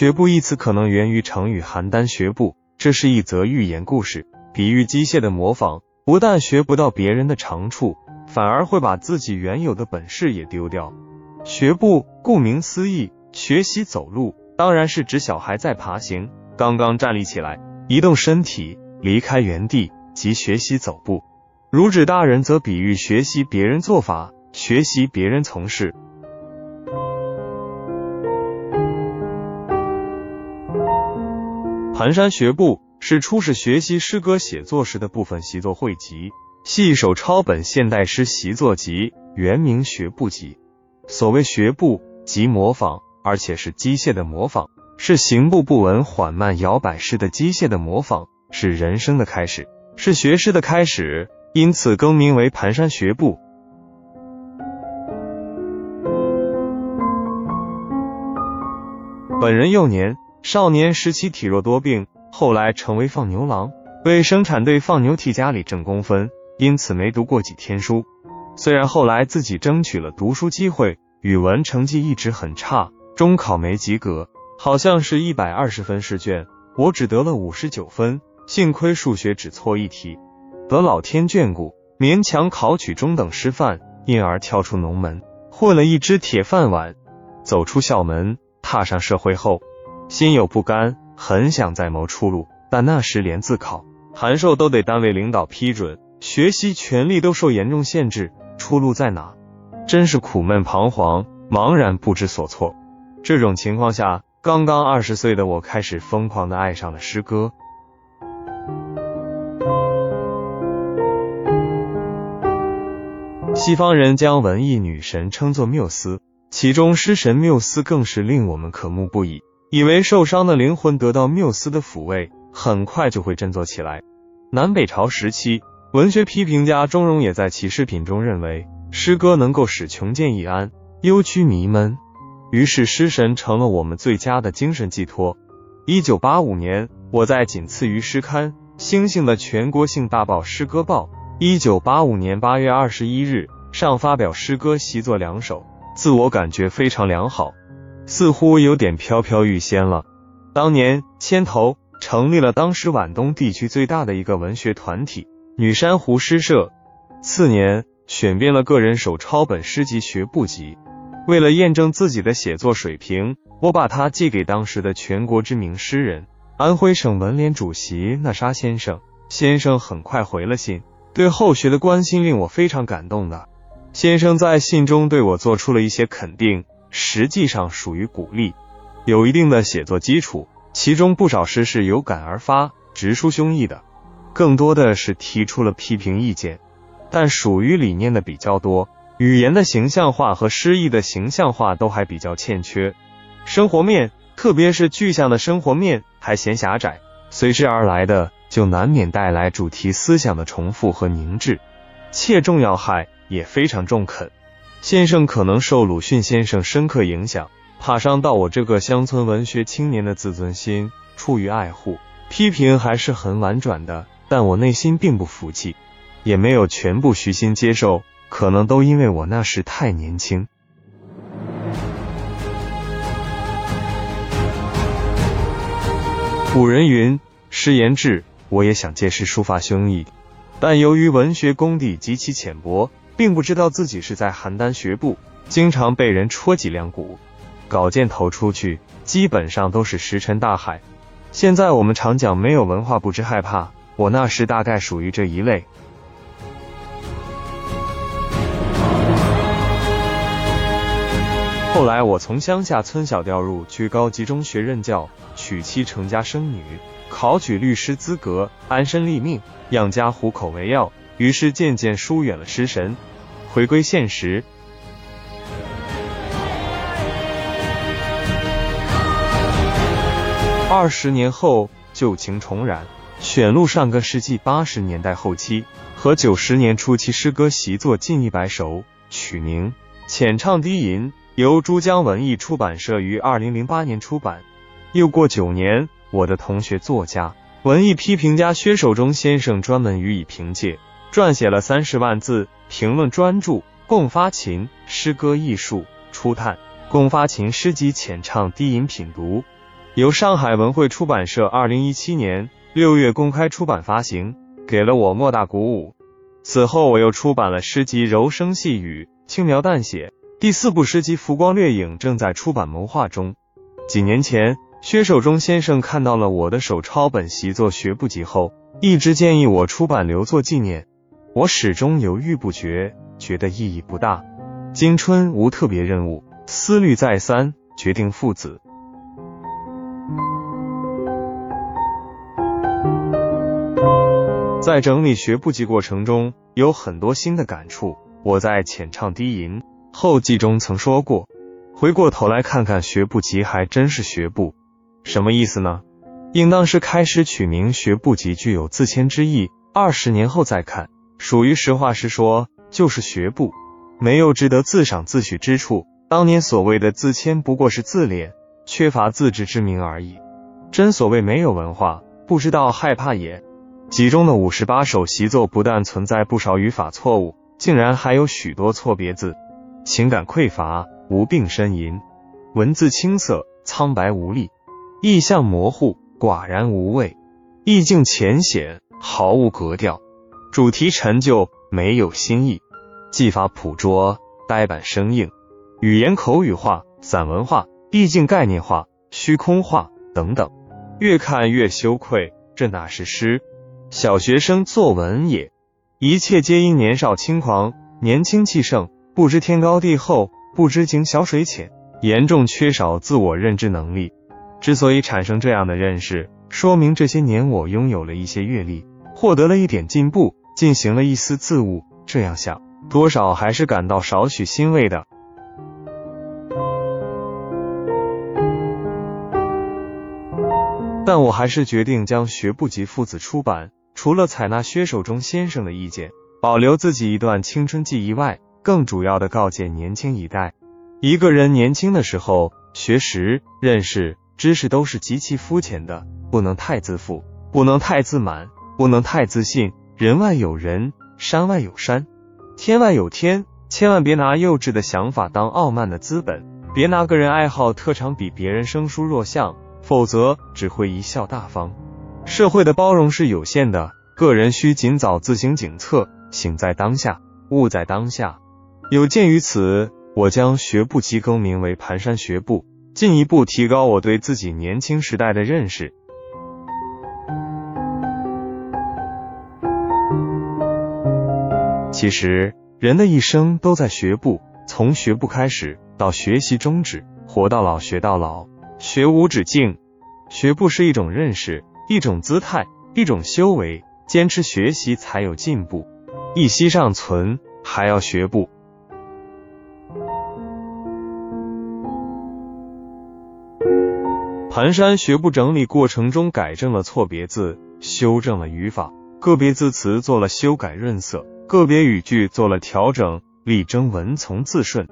学步一词可能源于成语邯郸学步，这是一则寓言故事，比喻机械的模仿，不但学不到别人的长处，反而会把自己原有的本事也丢掉。学步顾名思义，学习走路，当然是指小孩在爬行，刚刚站立起来，移动身体，离开原地即学习走步。如指大人，则比喻学习别人做法，学习别人从事。蹒跚学步是初始学习诗歌写作时的部分习作汇集，系一首抄本现代诗习作集，原名《学步集》。所谓学步，即模仿，而且是机械的模仿，是行步不稳、缓慢摇摆式的机械的模仿，是人生的开始，是学诗的开始，因此更名为蹒跚学步。本人幼年。少年时期体弱多病，后来成为放牛郎，为生产队放牛替家里挣工分，因此没读过几天书。虽然后来自己争取了读书机会，语文成绩一直很差，中考没及格，好像是一百二十分试卷，我只得了五十九分，幸亏数学只错一题，得老天眷顾，勉强考取中等师范，因而跳出农门，混了一只铁饭碗。走出校门，踏上社会后。心有不甘，很想再谋出路，但那时连自考、函授都得单位领导批准，学习权利都受严重限制，出路在哪？真是苦闷彷徨，茫然不知所措。这种情况下，刚刚二十岁的我开始疯狂的爱上了诗歌。西方人将文艺女神称作缪斯，其中诗神缪斯更是令我们渴慕不已。以为受伤的灵魂得到缪斯的抚慰，很快就会振作起来。南北朝时期，文学批评家钟嵘也在其诗品中认为，诗歌能够使穷见易安，忧居弥闷。于是，诗神成了我们最佳的精神寄托。一九八五年，我在仅次于诗刊《星星》的全国性大报《诗歌报》，一九八五年八月二十一日上发表诗歌习作两首，自我感觉非常良好。似乎有点飘飘欲仙了。当年牵头成立了当时皖东地区最大的一个文学团体——女珊瑚诗社。次年选编了个人手抄本诗集《学步集》。为了验证自己的写作水平，我把它寄给当时的全国知名诗人、安徽省文联主席那沙先生。先生很快回了信，对后学的关心令我非常感动的。先生在信中对我做出了一些肯定。实际上属于鼓励，有一定的写作基础，其中不少诗是有感而发、直抒胸臆的，更多的是提出了批评意见，但属于理念的比较多，语言的形象化和诗意的形象化都还比较欠缺，生活面，特别是具象的生活面还嫌狭窄，随之而来的就难免带来主题思想的重复和凝滞，切中要害，也非常中肯。先生可能受鲁迅先生深刻影响，怕伤到我这个乡村文学青年的自尊心，出于爱护，批评还是很婉转的。但我内心并不服气，也没有全部虚心接受，可能都因为我那时太年轻。古人云：“诗言志。”我也想借诗抒发胸臆，但由于文学功底极其浅薄。并不知道自己是在邯郸学步，经常被人戳脊梁骨，稿件投出去，基本上都是石沉大海。现在我们常讲没有文化不知害怕，我那时大概属于这一类。后来我从乡下村小调入去高级中学任教，娶妻成家生女，考取律师资格，安身立命，养家糊口为要，于是渐渐疏远了诗神。回归现实。二十年后，旧情重燃，选录上个世纪八十年代后期和九十年初期诗歌习作近一百首，取名《浅唱低吟》，由珠江文艺出版社于二零零八年出版。又过九年，我的同学作家、文艺批评家薛守忠先生专门予以凭借。撰写了三十万字评论专著《共发琴诗歌艺术初探》《共发琴诗集浅唱低吟品读》，由上海文汇出版社二零一七年六月公开出版发行，给了我莫大鼓舞。此后，我又出版了诗集《柔声细语》，轻描淡写。第四部诗集《浮光掠影》正在出版谋划中。几年前，薛守中先生看到了我的手抄本习作学部集后，一直建议我出版留作纪念。我始终犹豫不决，觉得意义不大。今春无特别任务，思虑再三，决定父子。在整理学部集过程中，有很多新的感触。我在浅唱低吟后记中曾说过，回过头来看看学部集，还真是学部。什么意思呢？应当是开始取名学部集具有自谦之意，二十年后再看。属于实话实说，就是学步，没有值得自赏自许之处。当年所谓的自谦，不过是自恋，缺乏自知之明而已。真所谓没有文化，不知道害怕也。集中的五十八首习作，不但存在不少语法错误，竟然还有许多错别字，情感匮乏，无病呻吟，文字青涩，苍白无力，意象模糊，寡然无味，意境浅显，毫无格调。主题陈旧，没有新意；技法朴拙，呆板生硬；语言口语化、散文化、意境概念化、虚空化等等，越看越羞愧。这哪是诗？小学生作文也。一切皆因年少轻狂，年轻气盛，不知天高地厚，不知井小水浅，严重缺少自我认知能力。之所以产生这样的认识，说明这些年我拥有了一些阅历，获得了一点进步。进行了一丝自悟，这样想，多少还是感到少许欣慰的。但我还是决定将学部集父子出版，除了采纳薛守中先生的意见，保留自己一段青春记忆外，更主要的告诫年轻一代：一个人年轻的时候，学识、认识、知识都是极其肤浅的，不能太自负，不能太自满，不能太自信。人外有人，山外有山，天外有天，千万别拿幼稚的想法当傲慢的资本，别拿个人爱好特长比别人生疏弱项，否则只会贻笑大方。社会的包容是有限的，个人需尽早自行警策，醒在当下，悟在当下。有鉴于此，我将学步机更名为蹒跚学步，进一步提高我对自己年轻时代的认识。其实，人的一生都在学步，从学步开始，到学习终止，活到老学到老，学无止境。学步是一种认识，一种姿态，一种修为。坚持学习才有进步，一息尚存，还要学步。蹒跚学步整理过程中，改正了错别字，修正了语法，个别字词做了修改润色。个别语句做了调整，力争文从字顺，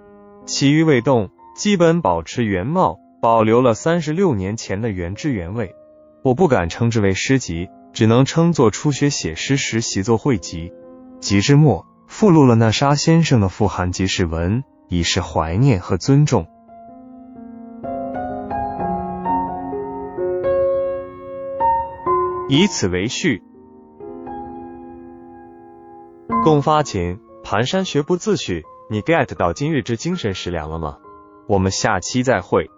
其余未动，基本保持原貌，保留了三十六年前的原汁原味。我不敢称之为诗集，只能称作初学写诗时习作汇集。集之末附录了那沙先生的富含即时文，以示怀念和尊重。以此为序。共发琴，蹒跚学步自诩。你 get 到今日之精神食粮了吗？我们下期再会。